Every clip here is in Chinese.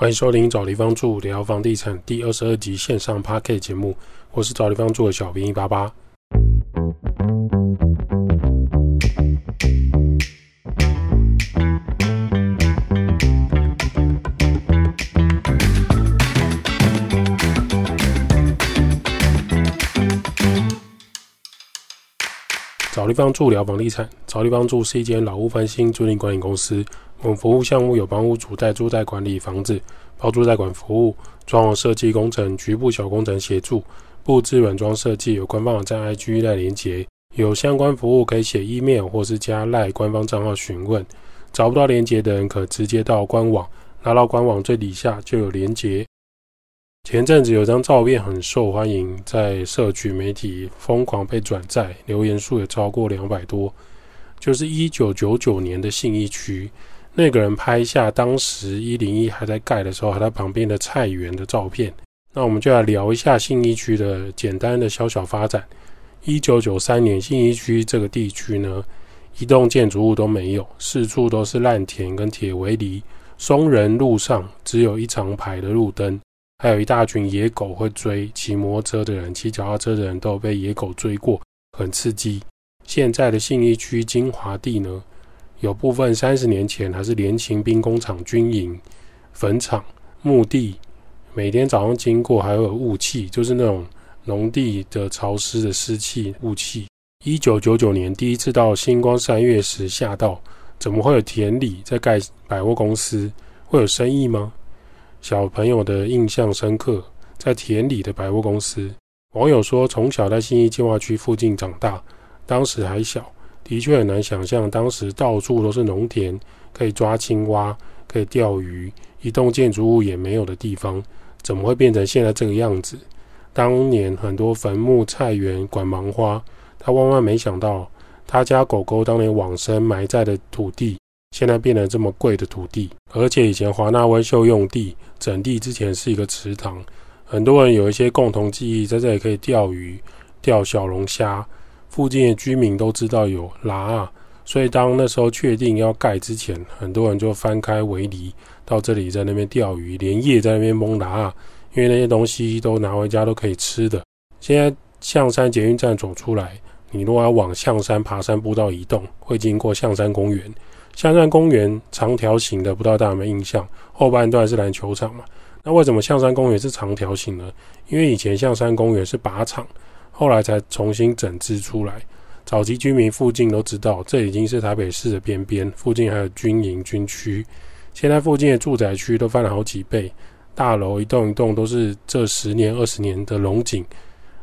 欢迎收听找地方住聊房地产第二十二集线上 p a r k 节目，我是找地方住的小兵一八八。找地方住聊房地产，找地方住是一间老屋翻新租赁管理公司。我们服务项目有帮屋主代租代管理房子、包租代管服务、装潢设计工程、局部小工程协助、布置软装设计。有官方网站 IG 赖连接，有相关服务可以写 email 或是加赖官方账号询问。找不到连接的人可直接到官网，拿到官网最底下就有连接。前阵子有张照片很受欢迎，在社区媒体疯狂被转载，留言数也超过两百多。就是一九九九年的信义区。那个人拍下当时一零一还在盖的时候，和他旁边的菜园的照片。那我们就来聊一下信义区的简单的小小发展。一九九三年，信义区这个地区呢，一栋建筑物都没有，四处都是烂田跟铁围篱，松仁路上只有一长排的路灯，还有一大群野狗会追骑摩托车的人，骑脚踏车的人都被野狗追过，很刺激。现在的信义区精华地呢？有部分三十年前还是联勤兵工厂军营、坟场、墓地，每天早上经过还有雾气，就是那种农地的潮湿的湿气雾气。一九九九年第一次到星光三月时吓到，怎么会有田里在盖百货公司？会有生意吗？小朋友的印象深刻，在田里的百货公司。网友说，从小在新义计划区附近长大，当时还小。的确很难想象，当时到处都是农田，可以抓青蛙，可以钓鱼，一栋建筑物也没有的地方，怎么会变成现在这个样子？当年很多坟墓、菜园、管芒花，他万万没想到，他家狗狗当年往生埋在的土地，现在变得这么贵的土地。而且以前华纳威秀用地整地之前是一个池塘，很多人有一些共同记忆，在这里可以钓鱼、钓小龙虾。附近的居民都知道有拉啊，所以当那时候确定要盖之前，很多人就翻开围篱到这里，在那边钓鱼，连夜在那边蒙拉啊，因为那些东西都拿回家都可以吃的。现在象山捷运站走出来，你如果要往象山爬山步道移动，会经过象山公园。象山公园长条形的，不知道大家有没有印象？后半段是篮球场嘛？那为什么象山公园是长条形呢？因为以前象山公园是靶场。后来才重新整治出来。早期居民附近都知道，这已经是台北市的边边，附近还有军营军区。现在附近的住宅区都翻了好几倍，大楼一栋一栋都是这十年二十年的龙井。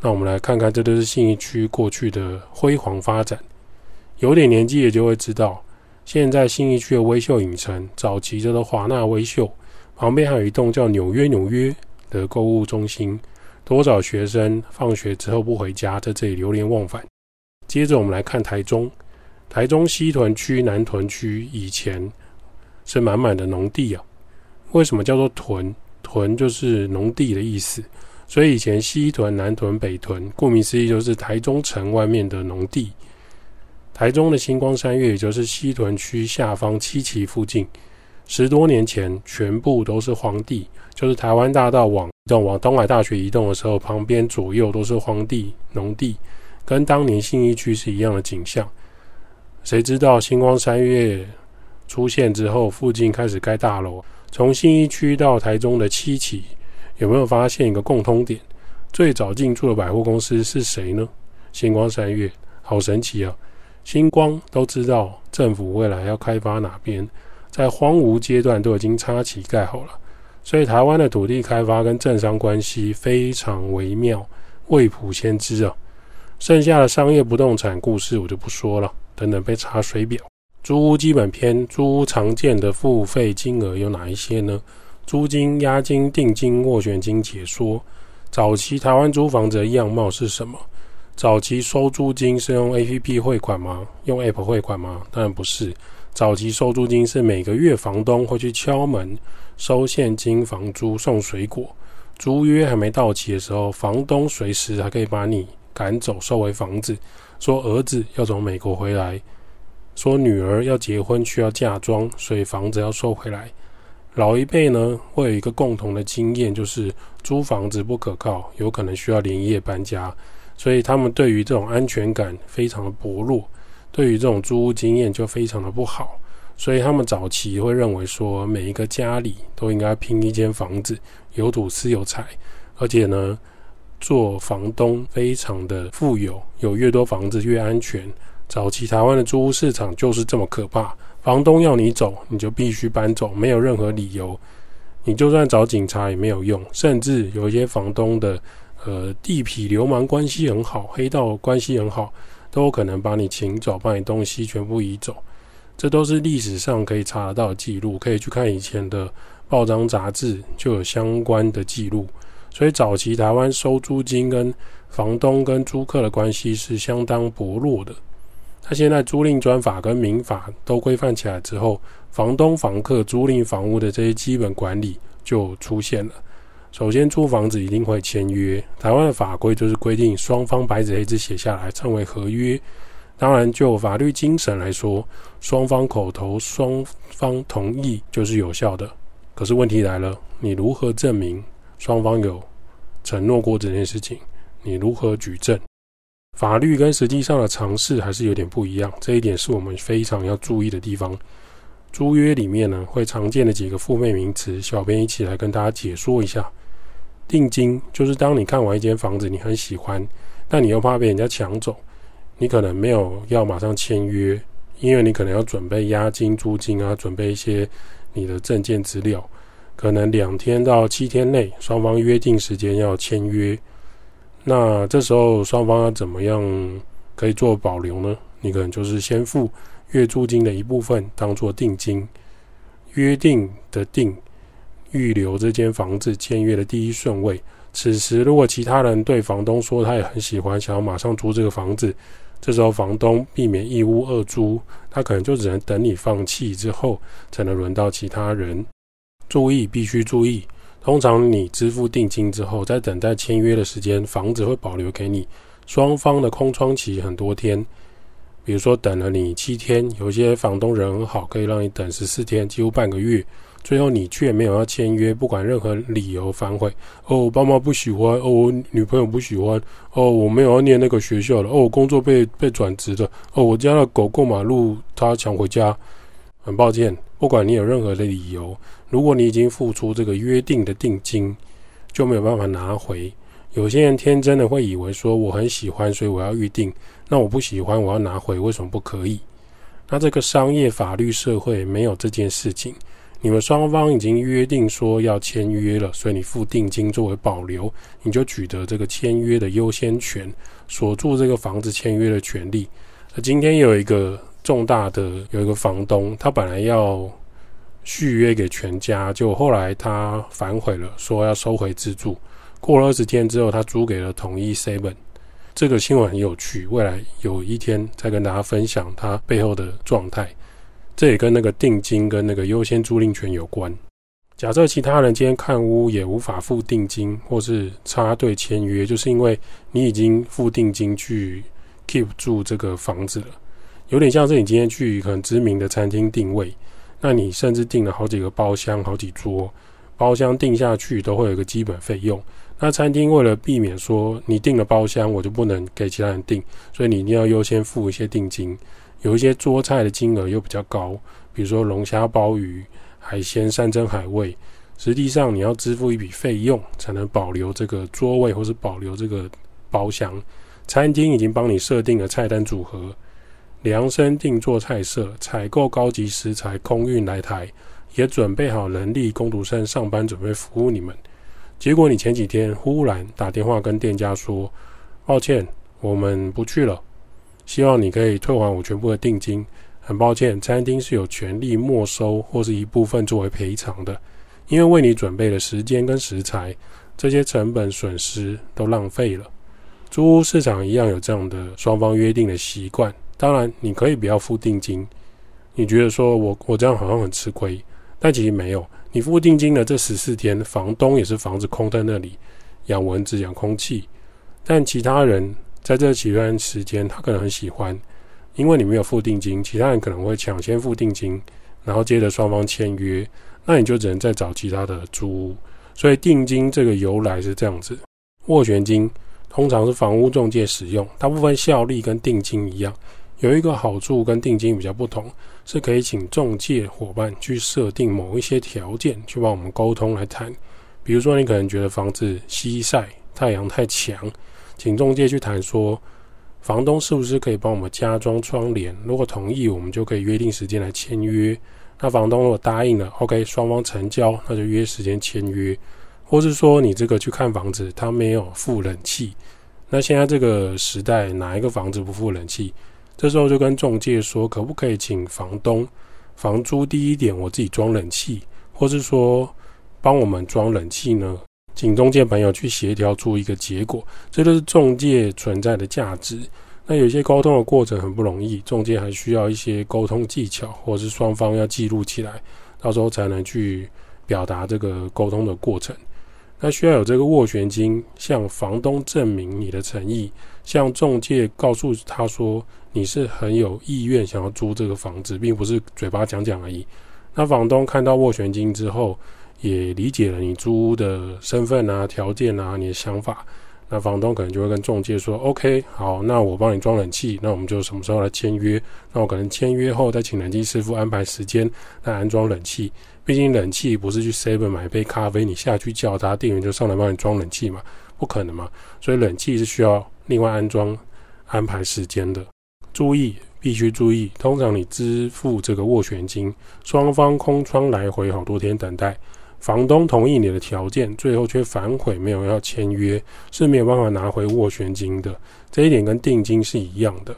那我们来看看，这都是信义区过去的辉煌发展。有点年纪也就会知道，现在信义区的微秀影城，早期叫做华纳微秀，旁边还有一栋叫纽约纽约的购物中心。多少学生放学之后不回家，在这里流连忘返。接着我们来看台中，台中西屯区、南屯区以前是满满的农地啊。为什么叫做屯？屯就是农地的意思。所以以前西屯、南屯、北屯，顾名思义就是台中城外面的农地。台中的星光三月，也就是西屯区下方七期附近。十多年前，全部都是荒地，就是台湾大道往动、往东海大学移动的时候，旁边左右都是荒地、农地，跟当年信义区是一样的景象。谁知道星光三月出现之后，附近开始盖大楼。从信义区到台中的七期，有没有发现一个共通点？最早进驻的百货公司是谁呢？星光三月，好神奇啊！星光都知道政府未来要开发哪边。在荒芜阶段都已经插旗盖好了，所以台湾的土地开发跟政商关系非常微妙，未卜先知啊。剩下的商业不动产故事我就不说了，等等被查水表。租屋基本篇，租屋常见的付费金额有哪一些呢？租金、押金、定金、斡旋金解说。早期台湾租房子的样貌是什么？早期收租金是用 A P P 汇款吗？用 App 汇款吗？当然不是。早期收租金是每个月房东会去敲门收现金房租送水果，租约还没到期的时候，房东随时还可以把你赶走收回房子。说儿子要从美国回来，说女儿要结婚需要嫁妆，所以房子要收回来。老一辈呢会有一个共同的经验，就是租房子不可靠，有可能需要连夜搬家，所以他们对于这种安全感非常的薄弱，对于这种租屋经验就非常的不好，所以他们早期会认为说，每一个家里都应该拼一间房子，有土私有财，而且呢。做房东非常的富有，有越多房子越安全。早期台湾的租屋市场就是这么可怕，房东要你走，你就必须搬走，没有任何理由。你就算找警察也没有用，甚至有一些房东的呃地痞流氓关系很好，黑道关系很好，都有可能把你请走，把你东西全部移走。这都是历史上可以查得到的记录，可以去看以前的报章杂志，就有相关的记录。所以早期台湾收租金跟房东跟租客的关系是相当薄弱的。那现在租赁专法跟民法都规范起来之后，房东、房客、租赁房屋的这些基本管理就出现了。首先，租房子一定会签约。台湾的法规就是规定双方白纸黑字写下来，称为合约。当然，就法律精神来说，双方口头双方同意就是有效的。可是问题来了，你如何证明？双方有承诺过这件事情，你如何举证？法律跟实际上的尝试还是有点不一样，这一点是我们非常要注意的地方。租约里面呢，会常见的几个负面名词，小编一起来跟大家解说一下。定金就是当你看完一间房子，你很喜欢，但你又怕被人家抢走，你可能没有要马上签约，因为你可能要准备押金、租金啊，准备一些你的证件资料。可能两天到七天内，双方约定时间要签约。那这时候双方要怎么样可以做保留呢？你可能就是先付月租金的一部分当做定金，约定的定预留这间房子签约的第一顺位。此时如果其他人对房东说他也很喜欢，想要马上租这个房子，这时候房东避免一屋二租，他可能就只能等你放弃之后，才能轮到其他人。注意，必须注意。通常你支付定金之后，在等待签约的时间，房子会保留给你。双方的空窗期很多天，比如说等了你七天，有些房东人很好，可以让你等十四天，几乎半个月。最后你却没有要签约，不管任何理由反悔。哦，我爸妈不喜欢，哦，我女朋友不喜欢，哦，我没有要念那个学校了，哦，我工作被被转职的，哦，我家的狗过马路，它抢回家。很抱歉，不管你有任何的理由。如果你已经付出这个约定的定金，就没有办法拿回。有些人天真的会以为说我很喜欢，所以我要预定。那我不喜欢，我要拿回，为什么不可以？那这个商业法律社会没有这件事情。你们双方已经约定说要签约了，所以你付定金作为保留，你就取得这个签约的优先权，锁住这个房子签约的权利。那今天有一个重大的有一个房东，他本来要。续约给全家，就后来他反悔了，说要收回自住。过了二十天之后，他租给了统一 Seven。这个新闻很有趣，未来有一天再跟大家分享它背后的状态。这也跟那个定金跟那个优先租赁权有关。假设其他人今天看屋也无法付定金，或是插队签约，就是因为你已经付定金去 keep 住这个房子了，有点像是你今天去很知名的餐厅定位。那你甚至订了好几个包厢、好几桌，包厢订下去都会有一个基本费用。那餐厅为了避免说你订了包厢，我就不能给其他人订，所以你一定要优先付一些定金。有一些桌菜的金额又比较高，比如说龙虾、鲍鱼、海鲜、山珍海味，实际上你要支付一笔费用才能保留这个桌位或是保留这个包厢。餐厅已经帮你设定了菜单组合。量身定做菜色，采购高级食材，空运来台，也准备好人力工读生上班，准备服务你们。结果你前几天忽然打电话跟店家说：“抱歉，我们不去了。希望你可以退还我全部的定金。很抱歉，餐厅是有权利没收或是一部分作为赔偿的，因为为你准备的时间跟食材，这些成本损失都浪费了。租屋市场一样有这样的双方约定的习惯。”当然，你可以不要付定金。你觉得说我我这样好像很吃亏，但其实没有。你付定金的这十四天，房东也是房子空在那里养蚊子、养空气。但其他人在这几段时间，他可能很喜欢，因为你没有付定金，其他人可能会抢先付定金，然后接着双方签约。那你就只能再找其他的租屋。所以定金这个由来是这样子：斡旋金通常是房屋中介使用，大部分效力跟定金一样。有一个好处跟定金比较不同，是可以请中介伙伴去设定某一些条件，去帮我们沟通来谈。比如说，你可能觉得房子西晒、太阳太强，请中介去谈说，房东是不是可以帮我们加装窗帘？如果同意，我们就可以约定时间来签约。那房东如果答应了，OK，双方成交，那就约时间签约。或是说，你这个去看房子，他没有付冷气，那现在这个时代，哪一个房子不付冷气？这时候就跟中介说，可不可以请房东房租低一点，我自己装冷气，或是说帮我们装冷气呢？请中介朋友去协调出一个结果，这就是中介存在的价值。那有些沟通的过程很不容易，中介还需要一些沟通技巧，或者是双方要记录起来，到时候才能去表达这个沟通的过程。那需要有这个斡旋金，向房东证明你的诚意，向中介告诉他说你是很有意愿想要租这个房子，并不是嘴巴讲讲而已。那房东看到斡旋金之后，也理解了你租屋的身份啊、条件啊、你的想法。那房东可能就会跟中介说：“OK，好，那我帮你装冷气，那我们就什么时候来签约？那我可能签约后再请冷气师傅安排时间来安装冷气。毕竟冷气不是去 Seven 买一杯咖啡，你下去叫他店员就上来帮你装冷气嘛，不可能嘛。所以冷气是需要另外安装、安排时间的。注意，必须注意，通常你支付这个斡旋金，双方空窗来回好多天等待。”房东同意你的条件，最后却反悔没有要签约，是没有办法拿回斡旋金的。这一点跟定金是一样的。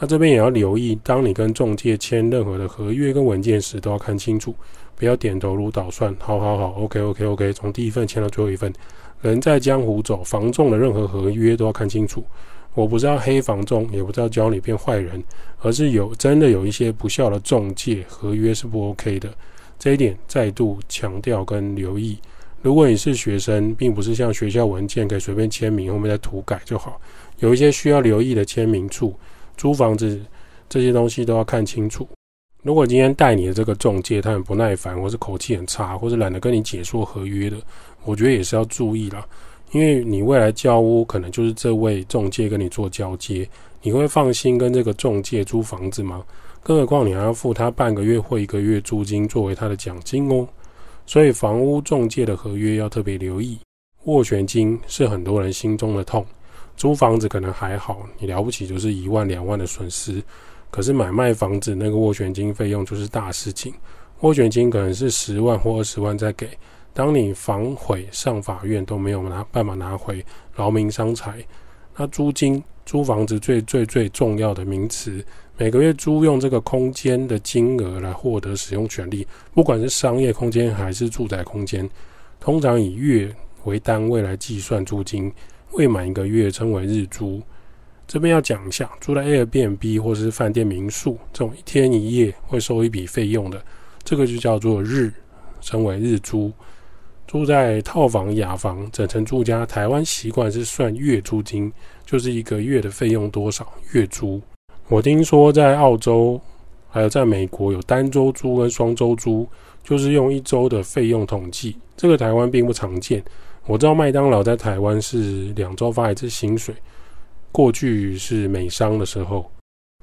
那这边也要留意，当你跟中介签任何的合约跟文件时，都要看清楚，不要点头如捣蒜。好好好，OK OK OK，从第一份签到最后一份。人在江湖走，房仲的任何合约都要看清楚。我不知道黑房仲，也不知道教你变坏人，而是有真的有一些不孝的中介合约是不 OK 的。这一点再度强调跟留意。如果你是学生，并不是像学校文件可以随便签名，后面再涂改就好。有一些需要留意的签名处，租房子这些东西都要看清楚。如果今天带你的这个中介他很不耐烦，或是口气很差，或是懒得跟你解说合约的，我觉得也是要注意了。因为你未来交屋可能就是这位中介跟你做交接，你会放心跟这个中介租房子吗？更何况你还要付他半个月或一个月租金作为他的奖金哦，所以房屋中介的合约要特别留意。斡旋金是很多人心中的痛，租房子可能还好，你了不起就是一万两万的损失，可是买卖房子那个斡旋金费用就是大事情，斡旋金可能是十万或二十万再给，当你反悔上法院都没有拿办法拿回，劳民伤财。那租金租房子最最最重要的名词。每个月租用这个空间的金额来获得使用权利，不管是商业空间还是住宅空间，通常以月为单位来计算租金，未满一个月称为日租。这边要讲一下，住在 Airbnb 或是饭店民宿这种一天一夜会收一笔费用的，这个就叫做日，称为日租。住在套房、雅房、整层住家，台湾习惯是算月租金，就是一个月的费用多少月租。我听说在澳洲，还有在美国有单周租跟双周租，就是用一周的费用统计。这个台湾并不常见。我知道麦当劳在台湾是两周发一次薪水，过去是美商的时候。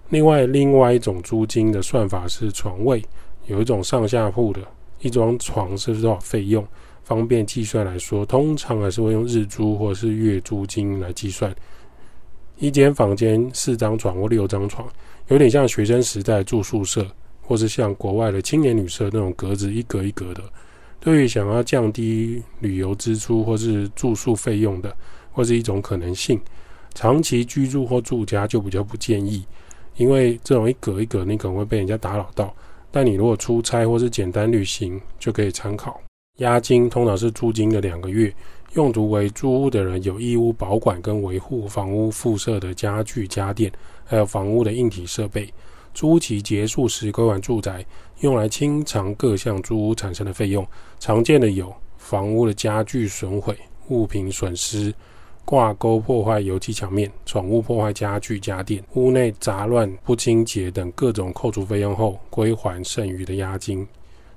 另外，另外一种租金的算法是床位，有一种上下铺的，一张床是多少费用，方便计算来说，通常还是会用日租或是月租金来计算。一间房间四张床或六张床，有点像学生时代住宿舍，或是像国外的青年旅社那种格子一格一格的。对于想要降低旅游支出或是住宿费用的，或是一种可能性，长期居住或住家就比较不建议，因为这种一格一格，你可能会被人家打扰到。但你如果出差或是简单旅行，就可以参考。押金通常是租金的两个月。用途为租屋的人有义务保管跟维护房屋附设的家具家电，还有房屋的硬体设备。租期结束时归还住宅，用来清偿各项租屋产生的费用。常见的有房屋的家具损毁、物品损失、挂钩破坏油漆墙面、宠物破坏家具家电、屋内杂乱不清洁等各种扣除费用后归还剩余的押金。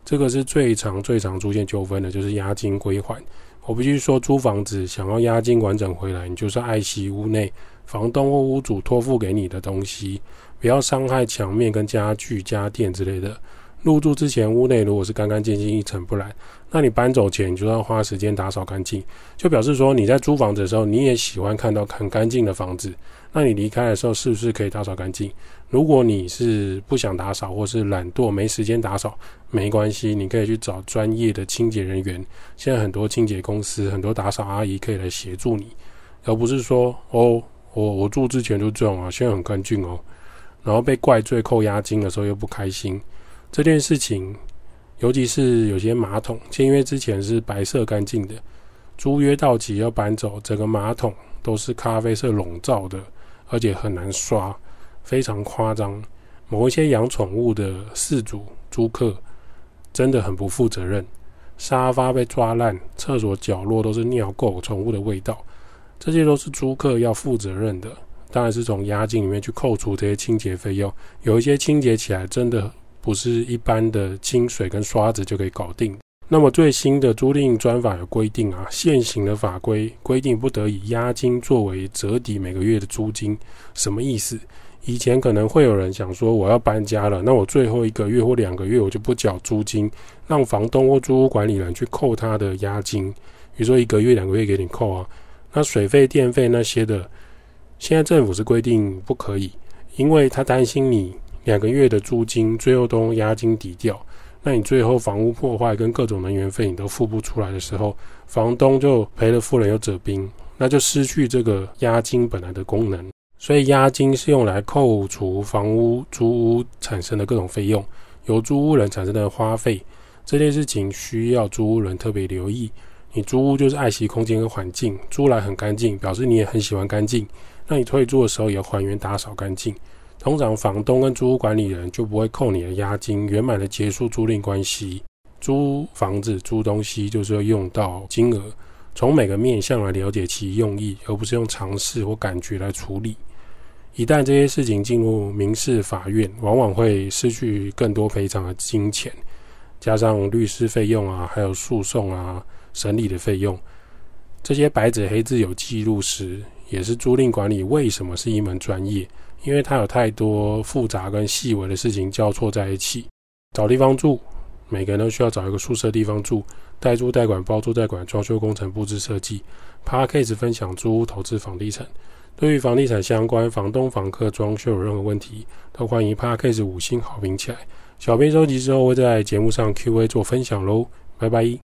这个是最常、最常出现纠纷的，就是押金归还。我必须说，租房子想要押金完整回来，你就是爱惜屋内房东或屋主托付给你的东西，不要伤害墙面跟家具、家电之类的。入住之前，屋内如果是干干净净、一尘不染，那你搬走前你就要花时间打扫干净，就表示说你在租房子的时候，你也喜欢看到很干净的房子。那你离开的时候是不是可以打扫干净？如果你是不想打扫或是懒惰没时间打扫，没关系，你可以去找专业的清洁人员。现在很多清洁公司、很多打扫阿姨可以来协助你，而不是说哦，我我住之前就这样啊，现在很干净哦，然后被怪罪扣押金的时候又不开心。这件事情，尤其是有些马桶签约之前是白色干净的，租约到期要搬走，整个马桶都是咖啡色笼罩的，而且很难刷，非常夸张。某一些养宠物的饲主租客真的很不负责任，沙发被抓烂，厕所角落都是尿垢、宠物的味道，这些都是租客要负责任的。当然是从押金里面去扣除这些清洁费用，有一些清洁起来真的。不是一般的清水跟刷子就可以搞定。那么最新的租赁专法有规定啊，现行的法规规定不得以押金作为折抵每个月的租金。什么意思？以前可能会有人想说，我要搬家了，那我最后一个月或两个月我就不缴租金，让房东或租屋管理人去扣他的押金。比如说一个月、两个月给你扣啊，那水费、电费那些的，现在政府是规定不可以，因为他担心你。两个月的租金，最后都用押金抵掉，那你最后房屋破坏跟各种能源费你都付不出来的时候，房东就赔了夫人又折兵，那就失去这个押金本来的功能。所以押金是用来扣除房屋租屋产生的各种费用，由租屋人产生的花费。这件事情需要租屋人特别留意。你租屋就是爱惜空间跟环境，租来很干净，表示你也很喜欢干净。那你退租的时候也要还原打扫干净。通常房东跟租屋管理人就不会扣你的押金，圆满的结束租赁关系。租房子、租东西就是要用到金额，从每个面向来了解其用意，而不是用尝试或感觉来处理。一旦这些事情进入民事法院，往往会失去更多赔偿的金钱，加上律师费用啊，还有诉讼啊、审理的费用。这些白纸黑字有记录时，也是租赁管理为什么是一门专业。因为它有太多复杂跟细微的事情交错在一起，找地方住，每个人都需要找一个宿舍地方住，代租代管、包租代管、装修工程、布置设计。parkase 分享租屋投资房地产，对于房地产相关、房东、房客装修有任何问题，都欢迎 parkase 五星好评起来。小编收集之后会在节目上 Q&A 做分享喽，拜拜。